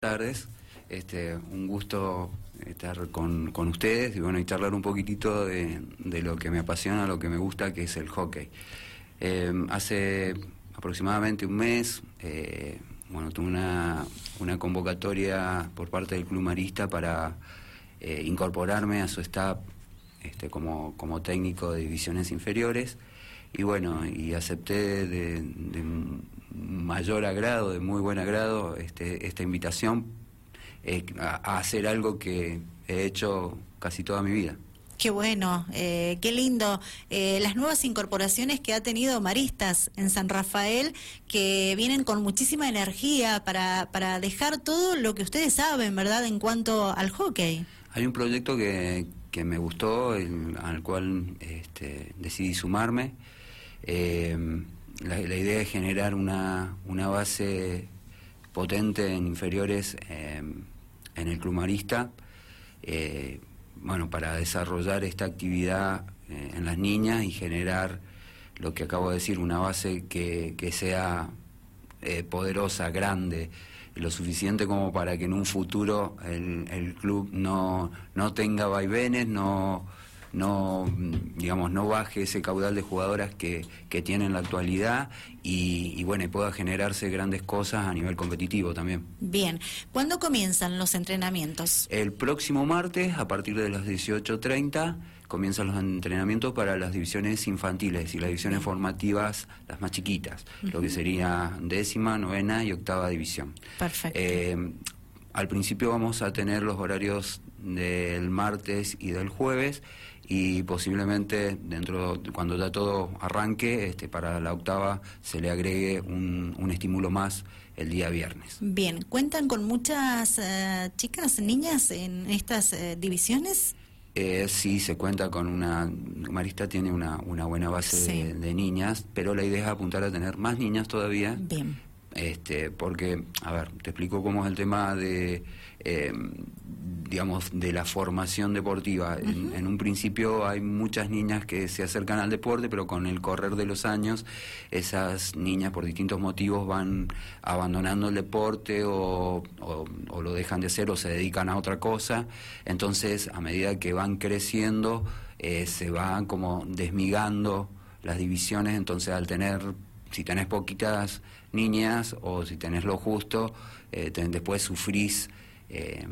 tardes. Este, un gusto estar con, con ustedes y bueno y charlar un poquitito de, de, lo que me apasiona, lo que me gusta, que es el hockey. Eh, hace aproximadamente un mes, eh, bueno, tuve una, una, convocatoria por parte del Club Marista para eh, incorporarme a su staff este, como, como técnico de divisiones inferiores y bueno, y acepté de mayor agrado, de muy buen agrado, este, esta invitación eh, a, a, hacer algo que he hecho casi toda mi vida. Qué bueno, eh, qué lindo. Eh, las nuevas incorporaciones que ha tenido Maristas en San Rafael, que vienen con muchísima energía para, para dejar todo lo que ustedes saben, ¿verdad?, en cuanto al hockey. Hay un proyecto que, que me gustó, el, al cual este, decidí sumarme. Eh, la, la, idea es generar una, una base potente en inferiores eh, en el club marista, eh, bueno, para desarrollar esta actividad eh, en las niñas y generar lo que acabo de decir, una base que, que sea poderosa, grande, lo suficiente como para que en un futuro el, el club no, no tenga vaivenes, no no digamos no baje ese caudal de jugadoras que, que tiene en la actualidad y, y, bueno pueda generarse grandes cosas a nivel competitivo también. Bien, ¿cuándo comienzan los entrenamientos? El próximo martes a partir de las 18.30 comienzan los entrenamientos para las divisiones infantiles y las divisiones formativas, las más chiquitas, uh -huh. lo que sería décima, novena y octava división. Perfecto. Eh, al principio vamos a tener los horarios del martes y del jueves y posiblemente dentro cuando ya todo arranque este para la octava se le agregue un, un estímulo más el día viernes. Bien, cuentan con muchas uh, chicas, niñas en estas uh, divisiones. Eh, sí, se cuenta con una. Marista tiene una, una buena base sí. de, de, niñas, pero la idea es apuntar a tener más niñas todavía. Bien. Este, porque, a ver, te explico cómo es el tema de, eh, digamos, de la formación deportiva. Uh -huh. en, en, un principio hay muchas niñas que se acercan al deporte, pero con el correr de los años, esas niñas por distintos motivos van abandonando el deporte o, o, o lo dejan de hacer o se dedican a otra cosa. Entonces, a medida que van creciendo, eh, se van como desmigando las divisiones, entonces al tener si tenés poquitas niñas o si tenés lo justo, eh, ten, después sufrís eh,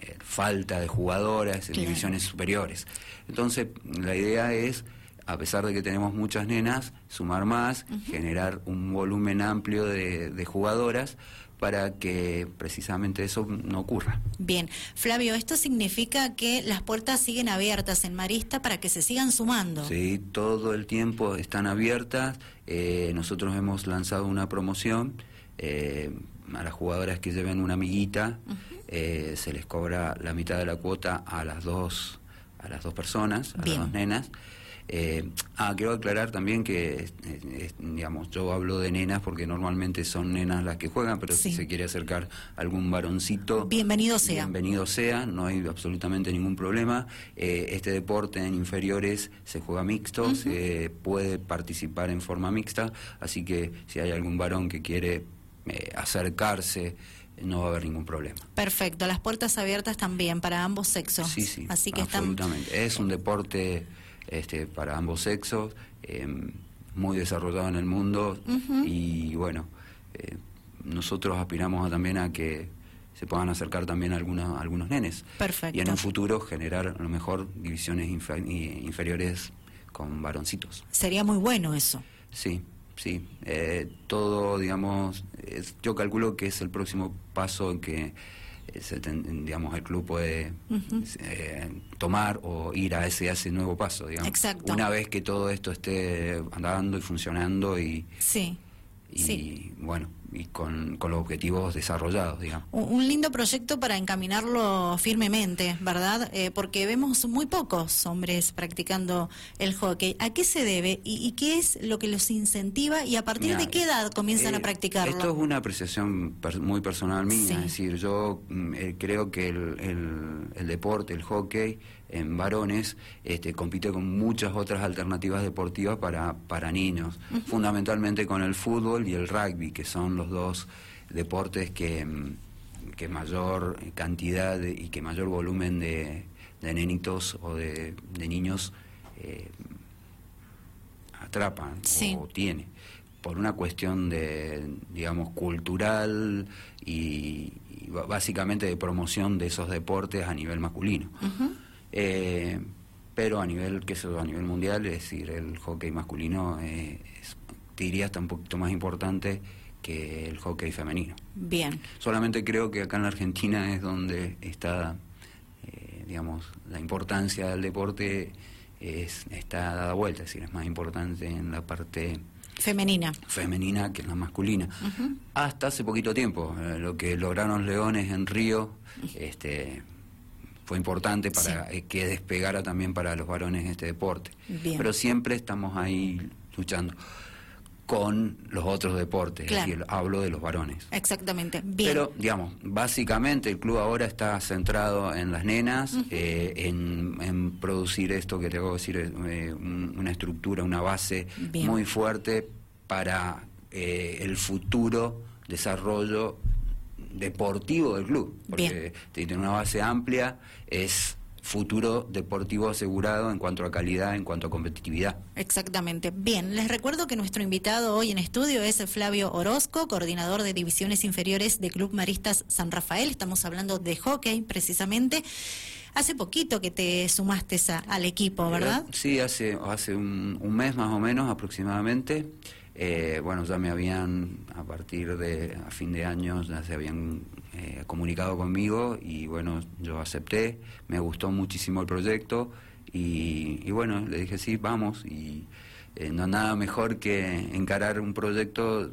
eh, falta de jugadoras en claro. divisiones superiores. Entonces, la idea es, a pesar de que tenemos muchas nenas, sumar más, uh -huh. generar un volumen amplio de, de jugadoras para que precisamente eso no ocurra. Bien, Flavio, esto significa que las puertas siguen abiertas en Marista para que se sigan sumando. Sí, todo el tiempo están abiertas. Eh, nosotros hemos lanzado una promoción eh, a las jugadoras que lleven una amiguita, uh -huh. eh, se les cobra la mitad de la cuota a las dos a las dos personas, a Bien. las dos nenas. Eh, ah, quiero aclarar también que, eh, digamos, yo hablo de nenas porque normalmente son nenas las que juegan, pero sí. si se quiere acercar algún varoncito, bienvenido sea. Bienvenido sea, no hay absolutamente ningún problema. Eh, este deporte en inferiores se juega mixto, uh -huh. se puede participar en forma mixta, así que si hay algún varón que quiere eh, acercarse, no va a haber ningún problema. Perfecto, las puertas abiertas también para ambos sexos. Sí, sí, así que absolutamente. Están... Es un deporte este, para ambos sexos, eh, muy desarrollado en el mundo uh -huh. y bueno, eh, nosotros aspiramos a, también a que se puedan acercar también algunos, algunos nenes. Perfecto. Y en un futuro generar a lo mejor divisiones infer inferiores con varoncitos. Sería muy bueno eso. Sí, sí. Eh, todo, digamos, es, yo calculo que es el próximo paso en que digamos el club puede uh -huh. eh, tomar o ir a ese, a ese nuevo paso digamos Exacto. una vez que todo esto esté andando y funcionando y sí y sí. bueno y con, con, los objetivos desarrollados, digamos. Un lindo proyecto para encaminarlo firmemente, ¿verdad? Eh, porque vemos muy pocos hombres practicando el hockey. ¿A qué se debe y, y qué es lo que los incentiva y a partir Mira, de qué edad comienzan eh, a practicarlo? Esto es una apreciación per, muy personal mía, sí. es decir, yo mm, eh, creo que el, el, el deporte, el hockey, en varones este, compite con muchas otras alternativas deportivas para, para niños, uh -huh. fundamentalmente con el fútbol y el rugby, que son los dos deportes que, mm, que mayor cantidad y que mayor volumen de, de nenitos o de, niños eh, atrapan o tiene. Por una cuestión de digamos cultural y, básicamente de promoción de esos deportes a nivel masculino. Eh, pero a nivel que eso a nivel mundial es decir el hockey masculino eh, diría hasta un poquito más importante que el hockey femenino. Bien. Solamente creo que acá en la Argentina es donde está digamos, la importancia del deporte es, está dada vuelta, es decir, es más importante en la parte femenina. femenina que en la masculina. Hasta hace poquito tiempo, eh, lo que lograron Leones en Río, este fue importante para que despegara también para los varones este deporte. Pero siempre estamos ahí luchando con los otros deportes, es decir, hablo de los varones. Exactamente, Pero, digamos, básicamente el club ahora está centrado en las nenas, eh, en, producir esto que te voy a decir, eh, una estructura, una base muy fuerte para eh, el futuro desarrollo deportivo del club, porque tiene una base amplia, es futuro deportivo asegurado en cuanto a calidad, en cuanto a competitividad. Exactamente. Bien, les recuerdo que nuestro invitado hoy en estudio es Flavio Orozco, coordinador de divisiones inferiores de Club Maristas San Rafael. Estamos hablando de hockey precisamente. Hace poquito que te sumaste al equipo, ¿verdad? sí, hace, hace un, mes más o menos aproximadamente. Eh, bueno, ya me habían, a partir de a fin de año, ya se habían eh, comunicado conmigo y bueno, yo acepté, me gustó muchísimo el proyecto y, bueno, le dije sí, vamos y eh, no nada mejor que encarar un proyecto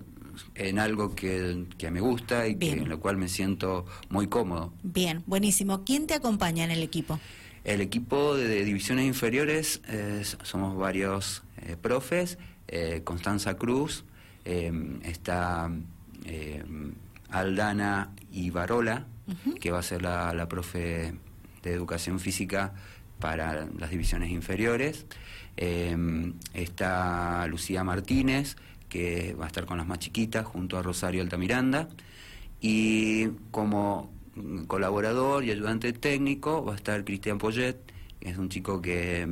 en algo que, me gusta y que, en lo cual me siento muy cómodo. Bien, buenísimo. ¿Quién te acompaña en el equipo? El equipo de, divisiones inferiores somos varios profes, Constanza Cruz, está Aldana Ibarola, que va a ser la, profe de educación física para las divisiones inferiores. Está Lucía Martínez, que va a estar con las más chiquitas, junto a Rosario Altamiranda. Y como colaborador y ayudante técnico va a estar Cristian Poyet, que es un chico que,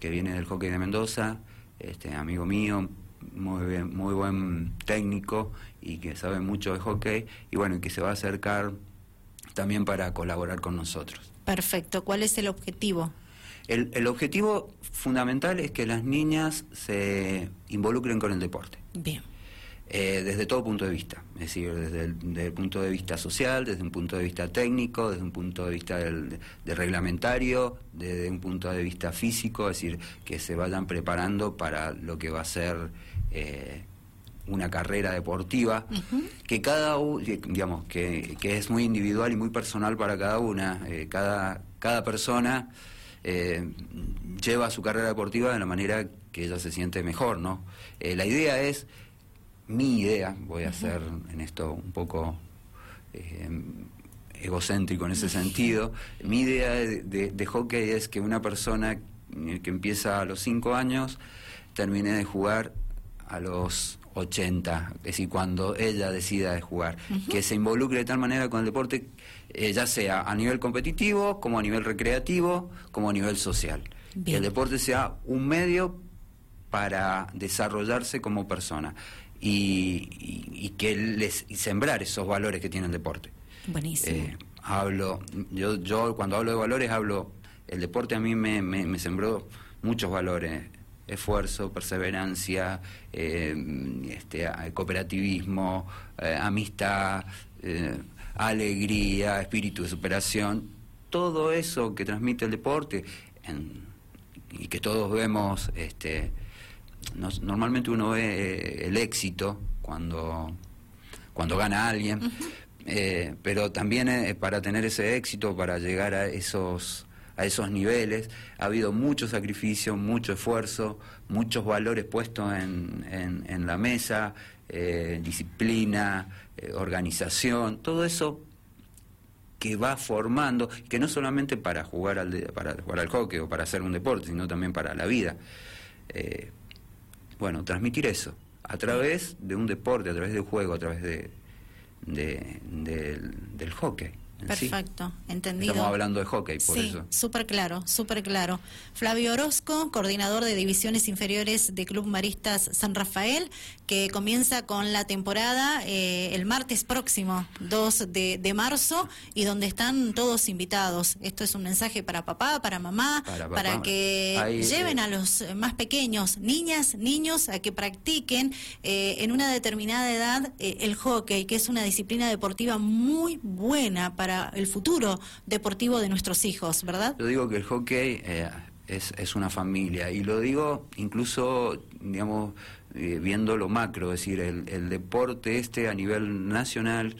que viene del hockey de Mendoza, este, amigo mío, muy, muy buen técnico y que sabe mucho de hockey y bueno, que se va a acercar también para colaborar con nosotros. Perfecto. ¿Cuál es el objetivo? El, el objetivo fundamental es que las niñas se involucren con el deporte. Bien. Eh, desde todo punto de vista, es decir, desde el, punto de vista social, desde un punto de vista técnico, desde un punto de vista del, reglamentario, desde un punto de vista físico, es decir, que se vayan preparando para lo que va a ser eh, una carrera deportiva, que cada digamos, que, que, es muy individual y muy personal para cada una, eh, cada, cada persona lleva su carrera deportiva de la manera que ella se siente mejor, ¿no? la idea es mi idea, voy a ser en esto un poco eh, egocéntrico en ese sentido, mi idea de, hockey es que una persona que empieza a los 5 años termine de jugar a los 80, es decir, cuando ella decida de jugar, que se involucre de tal manera con el deporte, eh, ya sea a nivel competitivo, como a nivel recreativo, como a nivel social. Que el deporte sea un medio para desarrollarse como persona y, que les sembrar esos valores que tiene el deporte. Buenísimo. Eh, hablo, yo, yo cuando hablo de valores hablo, el deporte a mí me, me, sembró muchos valores, esfuerzo, perseverancia, eh, este, cooperativismo, eh, amistad, alegría, espíritu de superación, todo eso que transmite el deporte y que todos vemos este, normalmente uno ve eh, el éxito cuando, cuando gana alguien, eh, pero también eh, para tener ese éxito, para llegar a esos, a esos niveles, ha habido mucho sacrificio, mucho esfuerzo, muchos valores puestos en, en, la mesa, disciplina, organización, todo eso que va formando, que no solamente para jugar al, para jugar al hockey o para hacer un deporte, sino también para la vida. Bueno, transmitir eso a través de un deporte, a través de un juego, a través de, de, del hockey. Perfecto, entendido. Estamos hablando de hockey, por sí, eso. Súper claro, súper claro. Flavio Orozco, coordinador de divisiones inferiores de Club Maristas San Rafael, que comienza con la temporada eh, el martes próximo, 2 de, marzo, y donde están todos invitados. Esto es un mensaje para papá, para mamá, para, que lleven eh, a los más pequeños, niñas, niños, a que practiquen eh, en una determinada edad el hockey, que es una disciplina deportiva muy buena para para el futuro deportivo de nuestros hijos, ¿verdad? Yo digo que el hockey eh, es, es, una familia y lo digo incluso, digamos, eh, viendo lo macro, es decir, el, deporte este a nivel nacional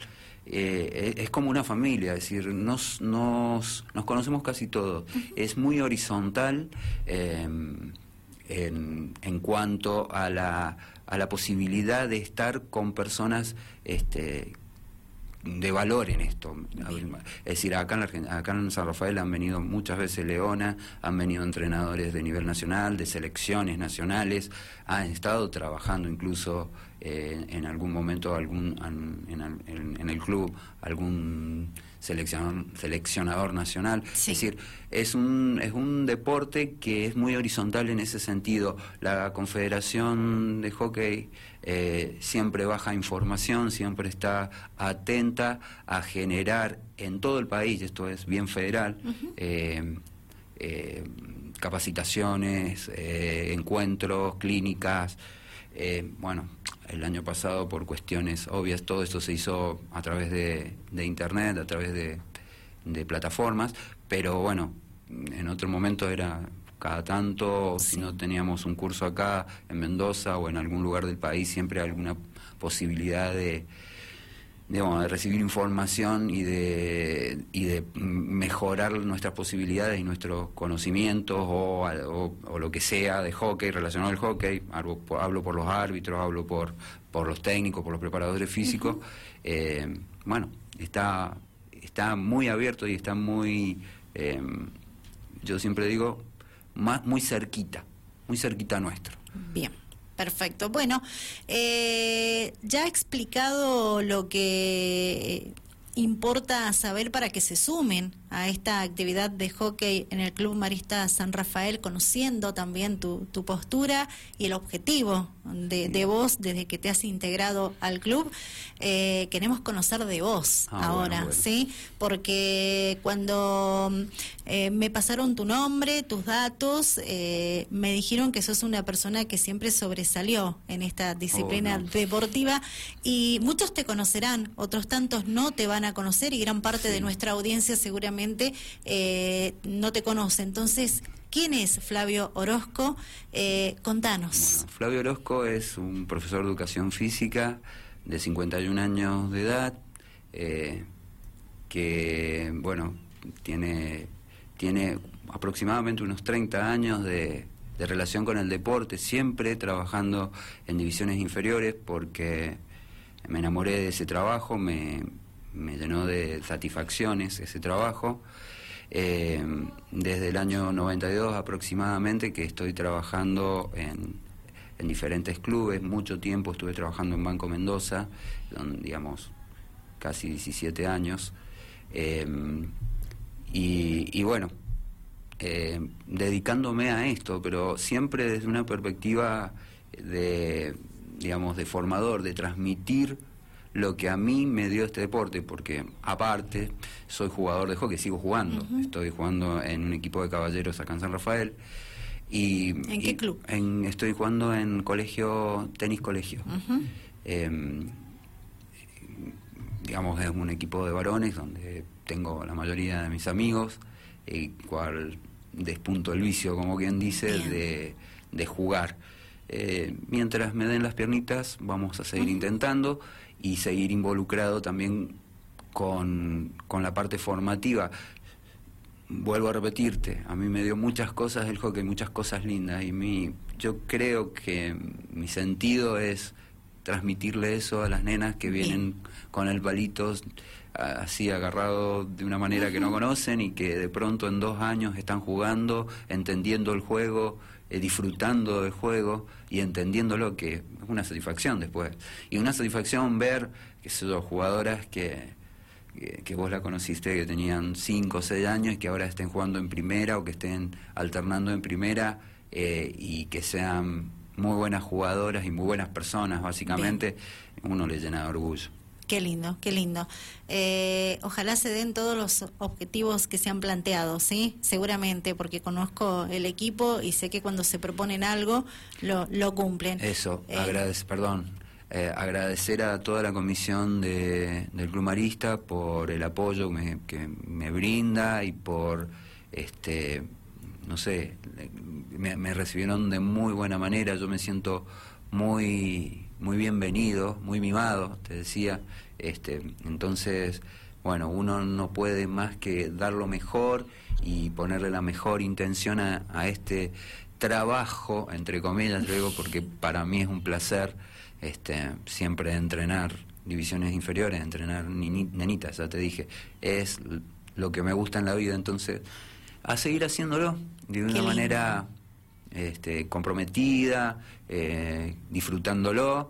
eh, es como una familia, es decir, nos, nos, nos conocemos casi todos. Es muy horizontal en, en cuanto a la, a la posibilidad de estar con personas este, de valor en esto. Es decir, acá en, acá en San Rafael han venido muchas veces Leona, han venido entrenadores de nivel nacional, de selecciones nacionales, han estado trabajando incluso eh, en algún momento algún en, el club algún seleccionador, seleccionador nacional. Es decir, es un, es un deporte que es muy horizontal en ese sentido. La Confederación de Hockey eh, siempre baja información, siempre está atenta a generar en todo el país, esto es bien federal, eh, eh, capacitaciones, encuentros, clínicas. bueno, el año pasado por cuestiones obvias todo esto se hizo a través de, internet, a través de, de plataformas, pero bueno, en otro momento era cada tanto, si no teníamos un curso acá en Mendoza o en algún lugar del país, siempre hay alguna posibilidad de, de recibir información y de, y de mejorar nuestras posibilidades y nuestros conocimientos o, o, lo que sea de hockey relacionado al hockey. Hablo, hablo, por los árbitros, hablo por, por los técnicos, por los preparadores físicos. Eh, bueno, está, está muy abierto y está muy, eh, yo siempre digo, muy cerquita, muy cerquita nuestro. Bien. Perfecto. Bueno, eh, ya he explicado lo que importa saber para que se sumen a esta actividad de hockey en el Club Marista San Rafael, conociendo también tu, tu postura y el objetivo de, de, vos desde que te has integrado al club. Eh, queremos conocer de vos ah, ahora, ¿sí? Porque cuando eh, me pasaron tu nombre, tus datos, eh, me dijeron que sos una persona que siempre sobresalió en esta disciplina oh, deportiva y muchos te conocerán, otros tantos no te van a conocer y gran parte de nuestra audiencia seguramente eh, no te conoce. Entonces, ¿quién es Flavio Orozco? Eh, contanos. Flavio Orozco es un profesor de educación física de 51 años de edad, eh, que, bueno, tiene, tiene aproximadamente unos 30 años de, de relación con el deporte, siempre trabajando en divisiones inferiores porque me enamoré de ese trabajo, me, me llenó de satisfacciones ese trabajo. Eh, desde el año 92 aproximadamente que estoy trabajando en, en, diferentes clubes, mucho tiempo estuve trabajando en Banco Mendoza, donde, digamos, casi 17 años. Eh, y, bueno, eh, dedicándome a esto, pero siempre desde una perspectiva de, digamos, de formador, de transmitir lo que a mí me dio este deporte, porque aparte soy jugador de hockey, sigo jugando, estoy jugando en un equipo de caballeros acá en San Rafael. Y, ¿En qué club? estoy jugando en colegio, tenis colegio. Em, digamos, es un equipo de varones donde tengo la mayoría de mis amigos, y cual despunto el vicio, como quien dice, de, de, jugar. Eh, mientras me den las piernitas, vamos a seguir intentando y seguir involucrado también con, la parte formativa. Vuelvo a repetirte, a mí me dio muchas cosas el hockey, muchas cosas lindas y mi, yo creo que mi sentido es transmitirle eso a las nenas que vienen con el palito así agarrado de una manera que no conocen y que de pronto en dos años están jugando, entendiendo el juego eh, disfrutando del juego y entendiéndolo, que es una satisfacción después. Y una satisfacción ver que son jugadoras que, que, vos la conociste, que tenían 5 o 6 años y que ahora estén jugando en primera o que estén alternando en primera eh, y que sean muy buenas jugadoras y muy buenas personas, básicamente, uno le llena de orgullo. Qué lindo, qué lindo. Eh, ojalá se den todos los objetivos que se han planteado, ¿sí? Seguramente, porque conozco el equipo y sé que cuando se proponen algo, lo, lo cumplen. Eso, eh, perdón, eh, agradecer a toda la comisión de, del Club Marista por el apoyo que me brinda y por, este no sé, me, me recibieron de muy buena manera, yo me siento muy muy bienvenido, muy mimado, te decía. Este, entonces, bueno, uno no puede más que dar lo mejor y ponerle la mejor intención a, este trabajo, entre comillas, digo, porque para mí es un placer este, siempre entrenar divisiones inferiores, entrenar nenitas, ya te dije, es lo que me gusta en la vida, entonces, a seguir haciéndolo de una manera este, comprometida, eh, disfrutándolo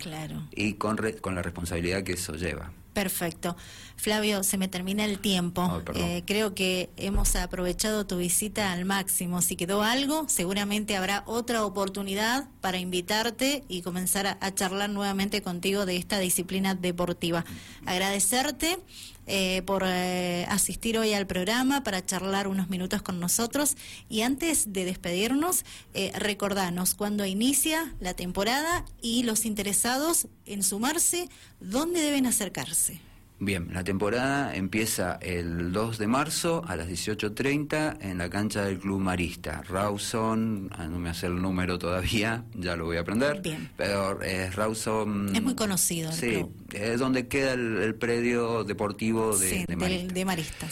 y con, con la responsabilidad que eso lleva. Perfecto. Flavio, se me termina el tiempo. Eh, creo que hemos aprovechado tu visita al máximo. Si quedó algo, seguramente habrá otra oportunidad para invitarte y comenzar a charlar nuevamente contigo de esta disciplina deportiva. Agradecerte eh, por eh, asistir hoy al programa para charlar unos minutos con nosotros. Y antes de despedirnos, eh, recordanos cuándo inicia la temporada y los interesados en sumarse, ¿dónde deben acercarse? Bien, la temporada empieza el 2 de marzo a las 18.30 en la cancha del Club Marista. Rawson, ah, no me hace el número todavía, ya lo voy a aprender. Bien. Pero es Rawson... Es muy conocido. sí, es donde queda el, predio deportivo de, de, Maristas.